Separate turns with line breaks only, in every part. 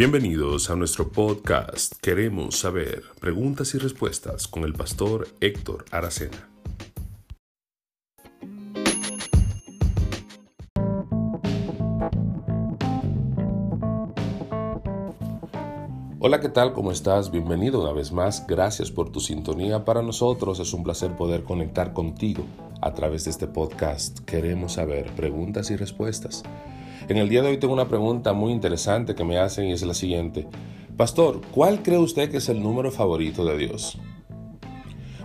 Bienvenidos a nuestro podcast Queremos saber preguntas y respuestas con el pastor Héctor Aracena. Hola, ¿qué tal? ¿Cómo estás? Bienvenido una vez más. Gracias por tu sintonía. Para nosotros es un placer poder conectar contigo a través de este podcast. Queremos saber preguntas y respuestas. En el día de hoy tengo una pregunta muy interesante que me hacen y es la siguiente. Pastor, ¿cuál cree usted que es el número favorito de Dios?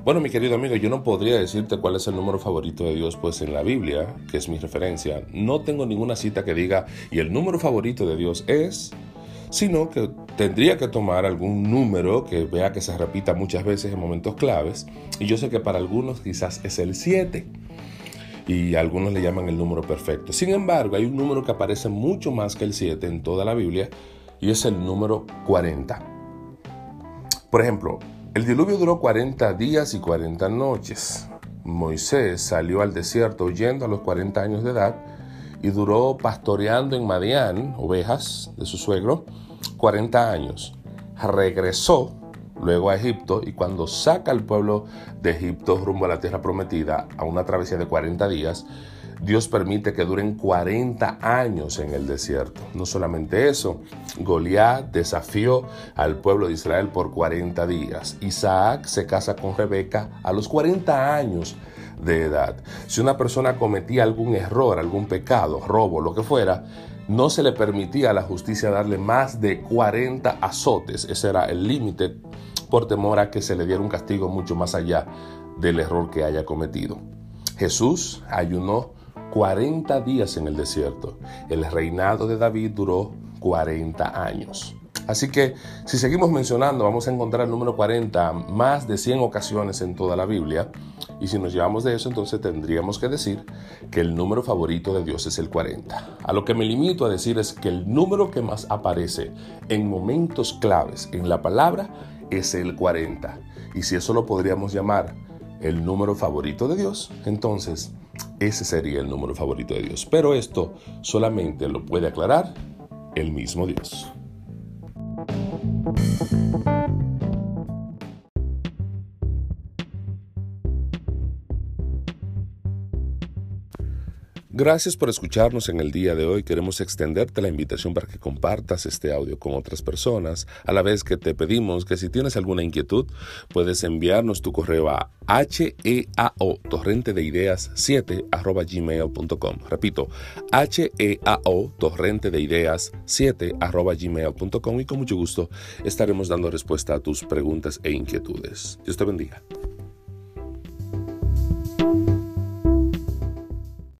Bueno, mi querido amigo, yo no podría decirte cuál es el número favorito de Dios, pues en la Biblia, que es mi referencia, no tengo ninguna cita que diga y el número favorito de Dios es, sino que tendría que tomar algún número que vea que se repita muchas veces en momentos claves, y yo sé que para algunos quizás es el 7 y algunos le llaman el número perfecto. Sin embargo, hay un número que aparece mucho más que el 7 en toda la Biblia y es el número 40. Por ejemplo, el diluvio duró 40 días y 40 noches. Moisés salió al desierto huyendo a los 40 años de edad y duró pastoreando en Madián, ovejas de su suegro, 40 años. Regresó luego a Egipto y cuando saca al pueblo de Egipto rumbo a la tierra prometida a una travesía de 40 días, Dios permite que duren 40 años en el desierto. No solamente eso, Goliat desafió al pueblo de Israel por 40 días. Isaac se casa con Rebeca a los 40 años de edad. Si una persona cometía algún error, algún pecado, robo, lo que fuera, no se le permitía a la justicia darle más de 40 azotes. Ese era el límite por temor a que se le diera un castigo mucho más allá del error que haya cometido. Jesús ayunó 40 días en el desierto. El reinado de David duró 40 años. Así que si seguimos mencionando, vamos a encontrar el número 40 más de 100 ocasiones en toda la Biblia. Y si nos llevamos de eso, entonces tendríamos que decir que el número favorito de Dios es el 40. A lo que me limito a decir es que el número que más aparece en momentos claves en la palabra es el 40. Y si eso lo podríamos llamar el número favorito de Dios, entonces ese sería el número favorito de Dios. Pero esto solamente lo puede aclarar el mismo Dios. うん。Gracias por escucharnos en el día de hoy. Queremos extenderte la invitación para que compartas este audio con otras personas, a la vez que te pedimos que si tienes alguna inquietud, puedes enviarnos tu correo a heao torrente de ideas 7 arroba gmail.com. Repito, heao torrente de ideas 7 arroba gmail.com y con mucho gusto estaremos dando respuesta a tus preguntas e inquietudes. Dios te bendiga.